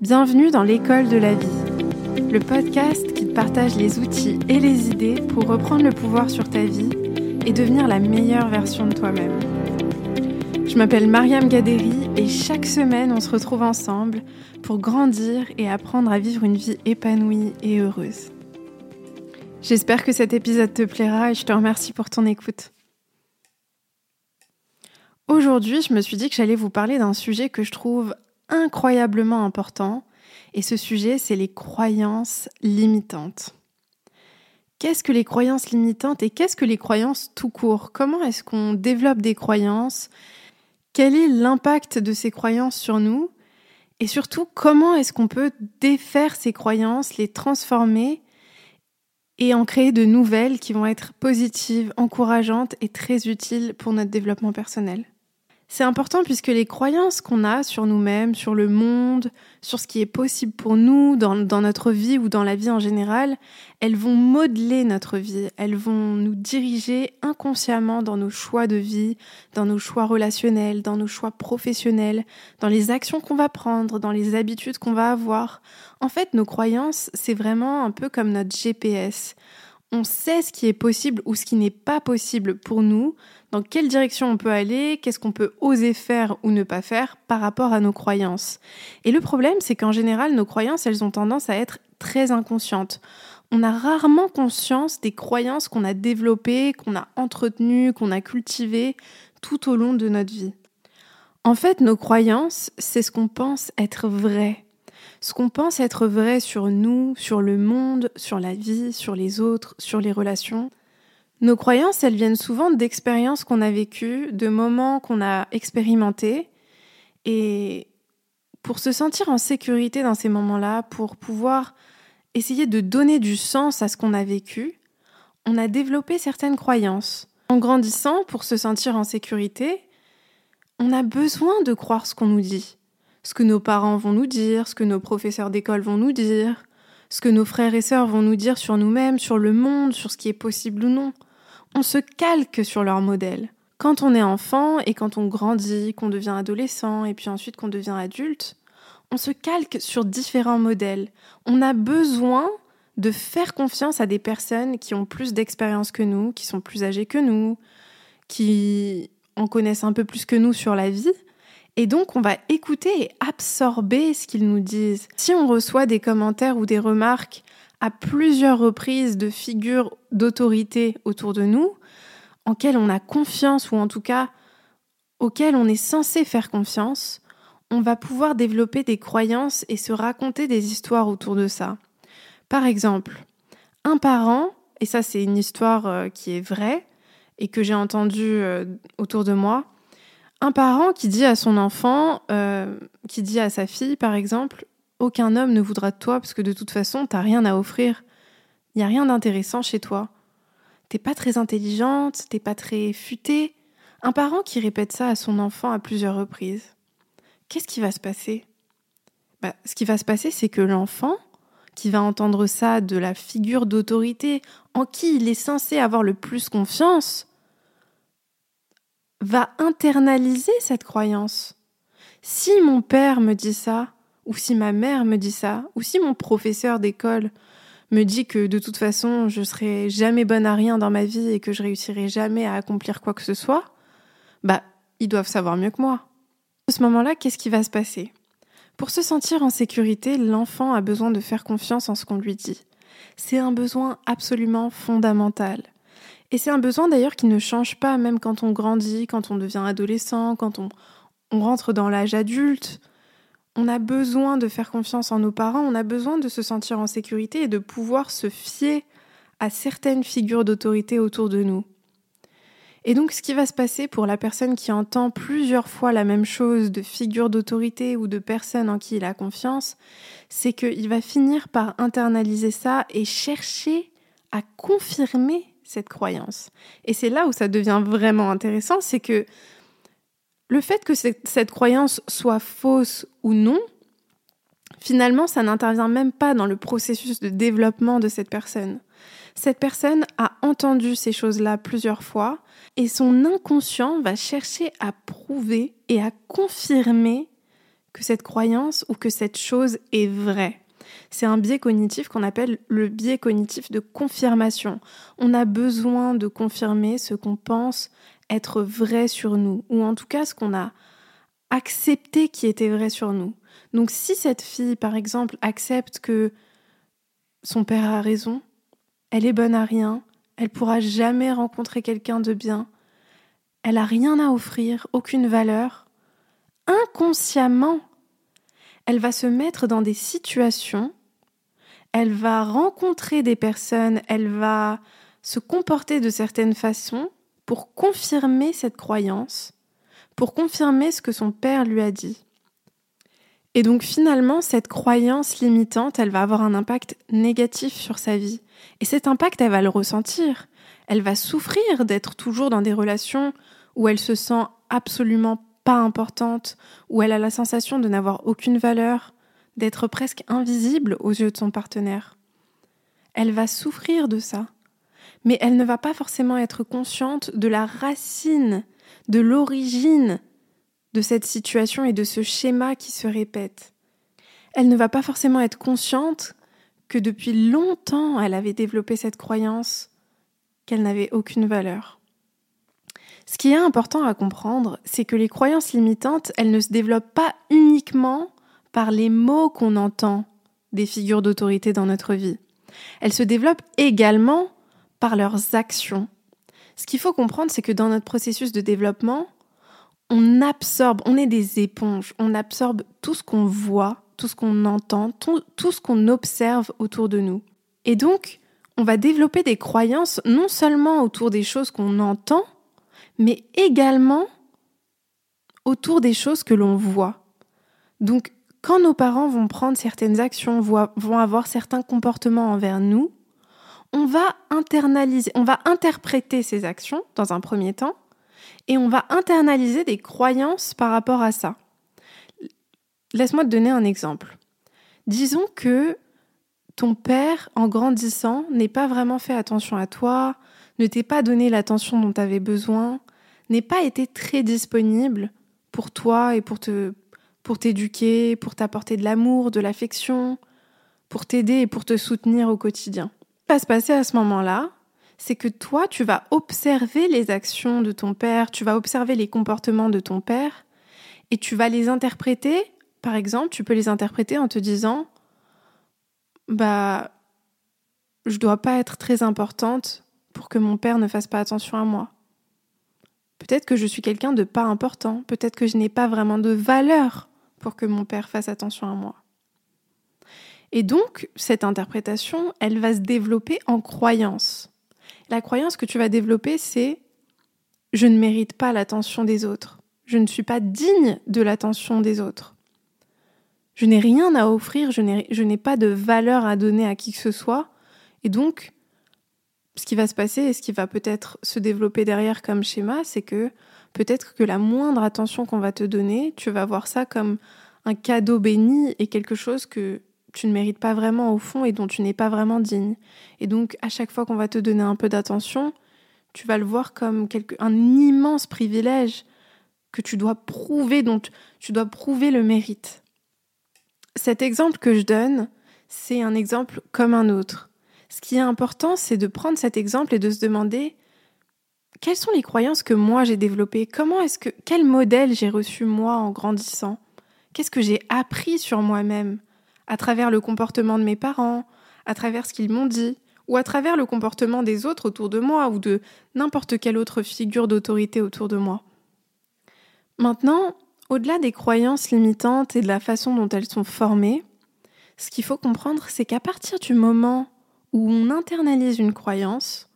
Bienvenue dans l'école de la vie, le podcast qui partage les outils et les idées pour reprendre le pouvoir sur ta vie et devenir la meilleure version de toi-même. Je m'appelle Mariam Gaderi et chaque semaine on se retrouve ensemble pour grandir et apprendre à vivre une vie épanouie et heureuse. J'espère que cet épisode te plaira et je te remercie pour ton écoute. Aujourd'hui, je me suis dit que j'allais vous parler d'un sujet que je trouve incroyablement important, et ce sujet, c'est les croyances limitantes. Qu'est-ce que les croyances limitantes et qu'est-ce que les croyances tout court? Comment est-ce qu'on développe des croyances? Quel est l'impact de ces croyances sur nous? Et surtout, comment est-ce qu'on peut défaire ces croyances, les transformer et en créer de nouvelles qui vont être positives, encourageantes et très utiles pour notre développement personnel? C'est important puisque les croyances qu'on a sur nous-mêmes, sur le monde, sur ce qui est possible pour nous dans, notre vie ou dans la vie en général, elles vont modeler notre vie, elles vont nous diriger inconsciemment dans nos choix de vie, dans nos choix relationnels, dans nos choix professionnels, dans les actions qu'on va prendre, dans les habitudes qu'on va avoir. En fait, nos croyances, c'est vraiment un peu comme notre GPS. On sait ce qui est possible ou ce qui n'est pas possible pour nous dans quelle direction on peut aller, qu'est-ce qu'on peut oser faire ou ne pas faire par rapport à nos croyances. Et le problème, c'est qu'en général, nos croyances, elles ont tendance à être très inconscientes. On a rarement conscience des croyances qu'on a développées, qu'on a entretenues, qu'on a cultivées tout au long de notre vie. En fait, nos croyances, c'est ce qu'on pense être vrai. Ce qu'on pense être vrai sur nous, sur le monde, sur la vie, sur les autres, sur les relations. Nos croyances, elles viennent souvent d'expériences qu'on a vécues, de moments qu'on a expérimentés. Et pour se sentir en sécurité dans ces moments-là, pour pouvoir essayer de donner du sens à ce qu'on a vécu, on a développé certaines croyances. En grandissant, pour se sentir en sécurité, on a besoin de croire ce qu'on nous dit. Ce que nos parents vont nous dire, ce que nos professeurs d'école vont nous dire, ce que nos frères et sœurs vont nous dire sur nous-mêmes, sur le monde, sur ce qui est possible ou non on se calque sur leur modèle. Quand on est enfant et quand on grandit, qu'on devient adolescent et puis ensuite qu'on devient adulte, on se calque sur différents modèles. On a besoin de faire confiance à des personnes qui ont plus d'expérience que nous, qui sont plus âgées que nous, qui en connaissent un peu plus que nous sur la vie. Et donc, on va écouter et absorber ce qu'ils nous disent. Si on reçoit des commentaires ou des remarques à plusieurs reprises de figures d'autorité autour de nous, en quelles on a confiance ou en tout cas auxquelles on est censé faire confiance, on va pouvoir développer des croyances et se raconter des histoires autour de ça. Par exemple, un parent, et ça c'est une histoire euh, qui est vraie et que j'ai entendue euh, autour de moi, un parent qui dit à son enfant, euh, qui dit à sa fille par exemple, aucun homme ne voudra de toi parce que de toute façon, t'as rien à offrir. Il n'y a rien d'intéressant chez toi. T'es pas très intelligente, t'es pas très futée. Un parent qui répète ça à son enfant à plusieurs reprises. Qu'est-ce qui va se passer? Bah, Ce qui va se passer, c'est que l'enfant, qui va entendre ça de la figure d'autorité en qui il est censé avoir le plus confiance, va internaliser cette croyance. Si mon père me dit ça, ou si ma mère me dit ça, ou si mon professeur d'école me dit que de toute façon je serai jamais bonne à rien dans ma vie et que je réussirai jamais à accomplir quoi que ce soit, bah ils doivent savoir mieux que moi. À ce moment-là, qu'est-ce qui va se passer? Pour se sentir en sécurité, l'enfant a besoin de faire confiance en ce qu'on lui dit. C'est un besoin absolument fondamental. Et c'est un besoin d'ailleurs qui ne change pas même quand on grandit, quand on devient adolescent, quand on, on rentre dans l'âge adulte. On a besoin de faire confiance en nos parents, on a besoin de se sentir en sécurité et de pouvoir se fier à certaines figures d'autorité autour de nous. Et donc ce qui va se passer pour la personne qui entend plusieurs fois la même chose de figures d'autorité ou de personnes en qui il a confiance, c'est qu'il va finir par internaliser ça et chercher à confirmer cette croyance. Et c'est là où ça devient vraiment intéressant, c'est que le fait que cette croyance soit fausse ou non, finalement, ça n'intervient même pas dans le processus de développement de cette personne. Cette personne a entendu ces choses-là plusieurs fois et son inconscient va chercher à prouver et à confirmer que cette croyance ou que cette chose est vraie. C'est un biais cognitif qu'on appelle le biais cognitif de confirmation. On a besoin de confirmer ce qu'on pense être vrai sur nous, ou en tout cas ce qu'on a accepté qui était vrai sur nous. Donc si cette fille, par exemple, accepte que son père a raison, elle est bonne à rien, elle pourra jamais rencontrer quelqu'un de bien, elle a rien à offrir, aucune valeur, inconsciemment, elle va se mettre dans des situations, elle va rencontrer des personnes, elle va se comporter de certaines façons pour confirmer cette croyance, pour confirmer ce que son père lui a dit. Et donc finalement, cette croyance limitante, elle va avoir un impact négatif sur sa vie. Et cet impact, elle va le ressentir. Elle va souffrir d'être toujours dans des relations où elle se sent absolument pas importante, où elle a la sensation de n'avoir aucune valeur, d'être presque invisible aux yeux de son partenaire. Elle va souffrir de ça, mais elle ne va pas forcément être consciente de la racine, de l'origine de cette situation et de ce schéma qui se répète. Elle ne va pas forcément être consciente que depuis longtemps elle avait développé cette croyance qu'elle n'avait aucune valeur. Ce qui est important à comprendre, c'est que les croyances limitantes, elles ne se développent pas uniquement par les mots qu'on entend des figures d'autorité dans notre vie. Elles se développent également par leurs actions. Ce qu'il faut comprendre, c'est que dans notre processus de développement, on absorbe, on est des éponges, on absorbe tout ce qu'on voit, tout ce qu'on entend, tout, tout ce qu'on observe autour de nous. Et donc, on va développer des croyances non seulement autour des choses qu'on entend, mais également autour des choses que l'on voit. Donc, quand nos parents vont prendre certaines actions, vont avoir certains comportements envers nous, on va internaliser, on va interpréter ces actions dans un premier temps, et on va internaliser des croyances par rapport à ça. Laisse-moi te donner un exemple. Disons que ton père, en grandissant, n'ait pas vraiment fait attention à toi, ne t'ait pas donné l'attention dont tu avais besoin, n'ait pas été très disponible pour toi et pour te pour t'éduquer, pour t'apporter de l'amour, de l'affection, pour t'aider et pour te soutenir au quotidien. Ce qui va se passer à ce moment-là, c'est que toi, tu vas observer les actions de ton père, tu vas observer les comportements de ton père, et tu vas les interpréter, par exemple, tu peux les interpréter en te disant, bah, je dois pas être très importante pour que mon père ne fasse pas attention à moi. Peut-être que je suis quelqu'un de pas important, peut-être que je n'ai pas vraiment de valeur pour que mon père fasse attention à moi. Et donc, cette interprétation, elle va se développer en croyance. La croyance que tu vas développer, c'est je ne mérite pas l'attention des autres. Je ne suis pas digne de l'attention des autres. Je n'ai rien à offrir, je n'ai pas de valeur à donner à qui que ce soit. Et donc, ce qui va se passer et ce qui va peut-être se développer derrière comme schéma, c'est que peut-être que la moindre attention qu'on va te donner, tu vas voir ça comme un cadeau béni et quelque chose que tu ne mérites pas vraiment au fond et dont tu n'es pas vraiment digne. Et donc, à chaque fois qu'on va te donner un peu d'attention, tu vas le voir comme un immense privilège que tu dois prouver, dont tu dois prouver le mérite. Cet exemple que je donne, c'est un exemple comme un autre. Ce qui est important, c'est de prendre cet exemple et de se demander quelles sont les croyances que moi j'ai développées? Comment est-ce que quel modèle j'ai reçu moi en grandissant? Qu'est-ce que j'ai appris sur moi-même? À travers le comportement de mes parents, à travers ce qu'ils m'ont dit ou à travers le comportement des autres autour de moi ou de n'importe quelle autre figure d'autorité autour de moi. Maintenant, au-delà des croyances limitantes et de la façon dont elles sont formées, ce qu'il faut comprendre, c'est qu'à partir du moment où on internalise une croyance,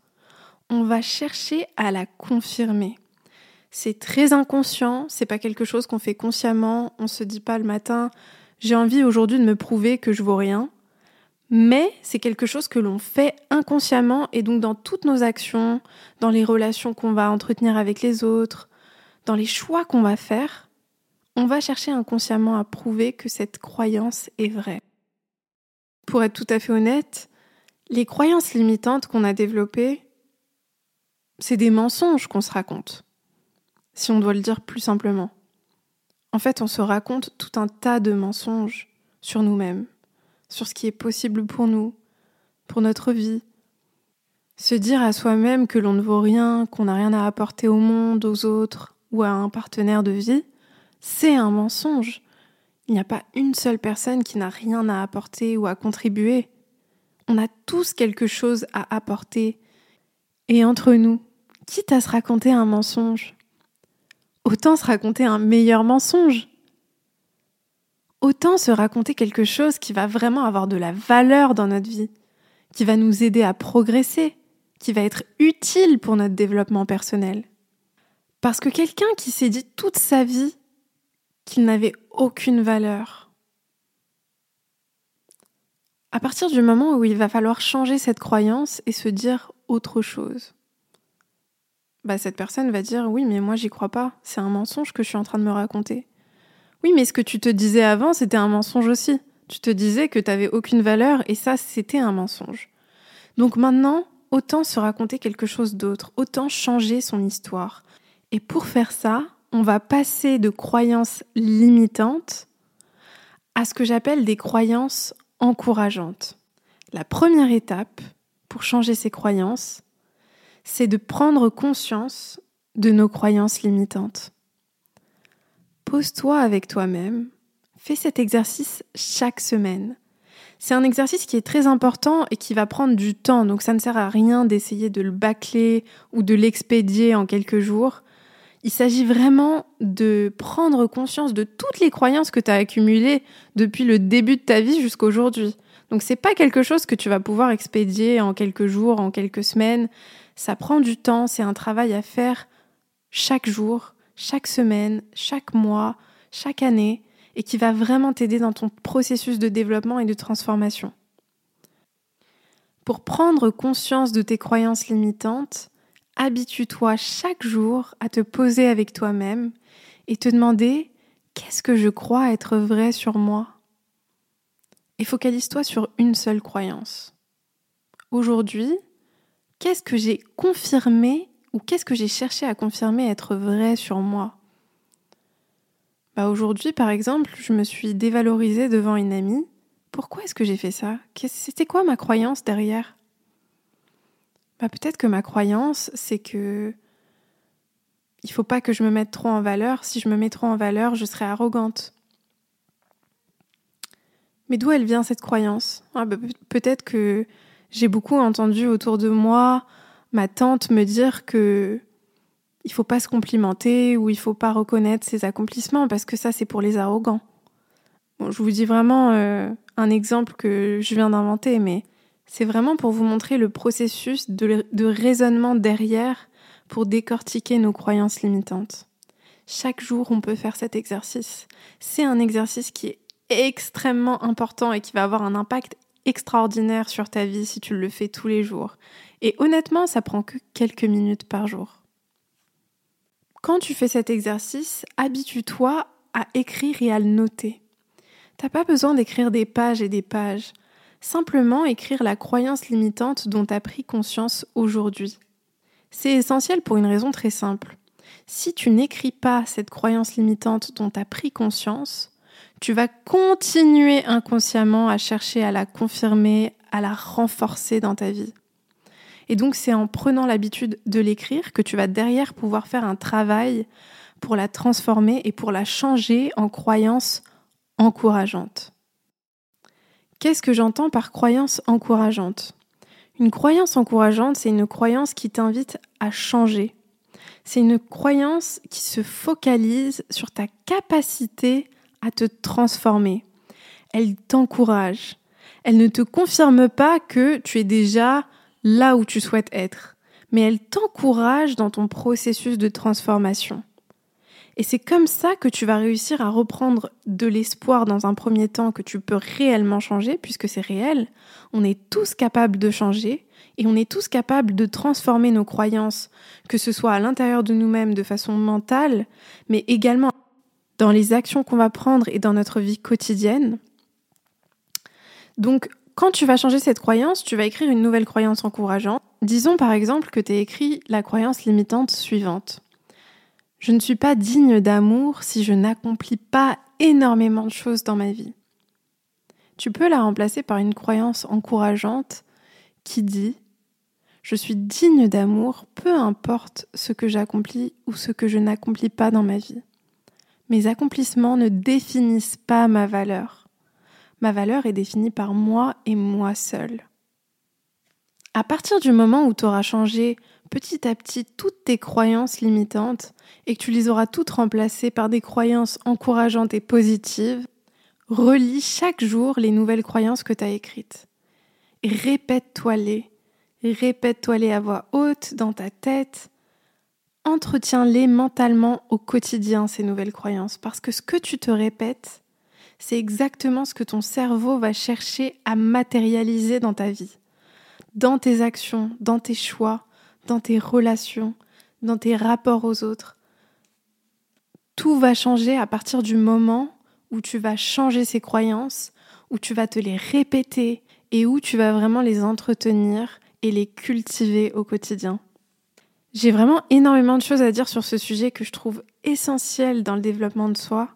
on va chercher à la confirmer. C'est très inconscient, c'est pas quelque chose qu'on fait consciemment, on se dit pas le matin j'ai envie aujourd'hui de me prouver que je vaux rien, mais c'est quelque chose que l'on fait inconsciemment et donc dans toutes nos actions, dans les relations qu'on va entretenir avec les autres, dans les choix qu'on va faire, on va chercher inconsciemment à prouver que cette croyance est vraie. Pour être tout à fait honnête, les croyances limitantes qu'on a développées, c'est des mensonges qu'on se raconte, si on doit le dire plus simplement. En fait, on se raconte tout un tas de mensonges sur nous-mêmes, sur ce qui est possible pour nous, pour notre vie. Se dire à soi-même que l'on ne vaut rien, qu'on n'a rien à apporter au monde, aux autres ou à un partenaire de vie, c'est un mensonge. Il n'y a pas une seule personne qui n'a rien à apporter ou à contribuer. On a tous quelque chose à apporter. Et entre nous, quitte à se raconter un mensonge, autant se raconter un meilleur mensonge. Autant se raconter quelque chose qui va vraiment avoir de la valeur dans notre vie, qui va nous aider à progresser, qui va être utile pour notre développement personnel. Parce que quelqu'un qui s'est dit toute sa vie qu'il n'avait aucune valeur, à partir du moment où il va falloir changer cette croyance et se dire autre chose, bah cette personne va dire oui mais moi j'y crois pas, c'est un mensonge que je suis en train de me raconter. Oui mais ce que tu te disais avant c'était un mensonge aussi. Tu te disais que tu n'avais aucune valeur et ça c'était un mensonge. Donc maintenant, autant se raconter quelque chose d'autre, autant changer son histoire. Et pour faire ça, on va passer de croyances limitantes à ce que j'appelle des croyances encourageantes. La première étape pour changer ses croyances, c'est de prendre conscience de nos croyances limitantes. Pose-toi avec toi-même, fais cet exercice chaque semaine. C'est un exercice qui est très important et qui va prendre du temps, donc ça ne sert à rien d'essayer de le bâcler ou de l'expédier en quelques jours. Il s'agit vraiment de prendre conscience de toutes les croyances que tu as accumulées depuis le début de ta vie jusqu'à aujourd'hui. Donc c'est pas quelque chose que tu vas pouvoir expédier en quelques jours, en quelques semaines. Ça prend du temps, c'est un travail à faire chaque jour, chaque semaine, chaque mois, chaque année, et qui va vraiment t'aider dans ton processus de développement et de transformation. Pour prendre conscience de tes croyances limitantes, habitue-toi chaque jour à te poser avec toi-même et te demander qu'est-ce que je crois être vrai sur moi? Et focalise-toi sur une seule croyance. Aujourd'hui, qu'est-ce que j'ai confirmé ou qu'est-ce que j'ai cherché à confirmer être vrai sur moi? Bah Aujourd'hui, par exemple, je me suis dévalorisée devant une amie. Pourquoi est-ce que j'ai fait ça? C'était quoi ma croyance derrière? Bah Peut-être que ma croyance, c'est que il faut pas que je me mette trop en valeur. Si je me mets trop en valeur, je serai arrogante. Mais d'où elle vient cette croyance? Ah bah, Peut-être que j'ai beaucoup entendu autour de moi ma tante me dire que il faut pas se complimenter ou il faut pas reconnaître ses accomplissements parce que ça c'est pour les arrogants. Je vous dis vraiment euh, un exemple que je viens d'inventer, mais c'est vraiment pour vous montrer le processus de, raisonnement derrière pour décortiquer nos croyances limitantes. Chaque jour, on peut faire cet exercice. C'est un exercice qui est extrêmement important et qui va avoir un impact extraordinaire sur ta vie si tu le fais tous les jours. Et honnêtement, ça prend que quelques minutes par jour. Quand tu fais cet exercice, habitue-toi à écrire et à le noter. T'as pas besoin d'écrire des pages et des pages. Simplement écrire la croyance limitante dont tu as pris conscience aujourd'hui. C'est essentiel pour une raison très simple. Si tu n'écris pas cette croyance limitante dont tu as pris conscience, tu vas continuer inconsciemment à chercher à la confirmer, à la renforcer dans ta vie. Et donc c'est en prenant l'habitude de l'écrire que tu vas derrière pouvoir faire un travail pour la transformer et pour la changer en croyance encourageante. Qu'est-ce que j'entends par croyance encourageante? Une croyance encourageante, c'est une croyance qui t'invite à changer. C'est une croyance qui se focalise sur ta capacité à te transformer. Elle t'encourage. Elle ne te confirme pas que tu es déjà là où tu souhaites être, mais elle t'encourage dans ton processus de transformation. Et c'est comme ça que tu vas réussir à reprendre de l'espoir dans un premier temps que tu peux réellement changer, puisque c'est réel. On est tous capables de changer et on est tous capables de transformer nos croyances, que ce soit à l'intérieur de nous-mêmes de façon mentale, mais également dans les actions qu'on va prendre et dans notre vie quotidienne. Donc, quand tu vas changer cette croyance, tu vas écrire une nouvelle croyance encourageante. Disons par exemple que tu as écrit la croyance limitante suivante. Je ne suis pas digne d'amour si je n'accomplis pas énormément de choses dans ma vie. Tu peux la remplacer par une croyance encourageante qui dit Je suis digne d'amour, peu importe ce que j'accomplis ou ce que je n'accomplis pas dans ma vie. Mes accomplissements ne définissent pas ma valeur. Ma valeur est définie par moi et moi seul. À partir du moment où tu auras changé petit à petit toutes tes croyances limitantes et que tu les auras toutes remplacées par des croyances encourageantes et positives, relis chaque jour les nouvelles croyances que tu as écrites. Répète-toi-les. Répète-toi-les à voix haute dans ta tête. Entretiens-les mentalement au quotidien, ces nouvelles croyances, parce que ce que tu te répètes, c'est exactement ce que ton cerveau va chercher à matérialiser dans ta vie, dans tes actions, dans tes choix, dans tes relations, dans tes rapports aux autres. Tout va changer à partir du moment où tu vas changer ces croyances, où tu vas te les répéter et où tu vas vraiment les entretenir et les cultiver au quotidien. J'ai vraiment énormément de choses à dire sur ce sujet que je trouve essentiel dans le développement de soi.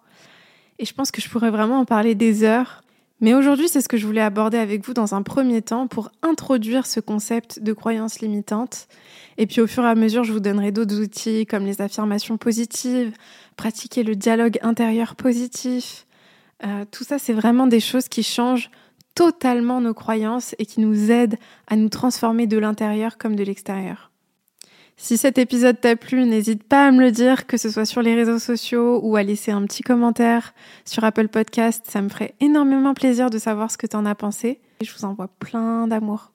Et je pense que je pourrais vraiment en parler des heures. Mais aujourd'hui, c'est ce que je voulais aborder avec vous dans un premier temps pour introduire ce concept de croyance limitante. Et puis au fur et à mesure, je vous donnerai d'autres outils comme les affirmations positives, pratiquer le dialogue intérieur positif. Euh, tout ça, c'est vraiment des choses qui changent totalement nos croyances et qui nous aident à nous transformer de l'intérieur comme de l'extérieur. Si cet épisode t'a plu, n'hésite pas à me le dire, que ce soit sur les réseaux sociaux ou à laisser un petit commentaire sur Apple Podcast. Ça me ferait énormément plaisir de savoir ce que t'en as pensé. Et je vous envoie plein d'amour.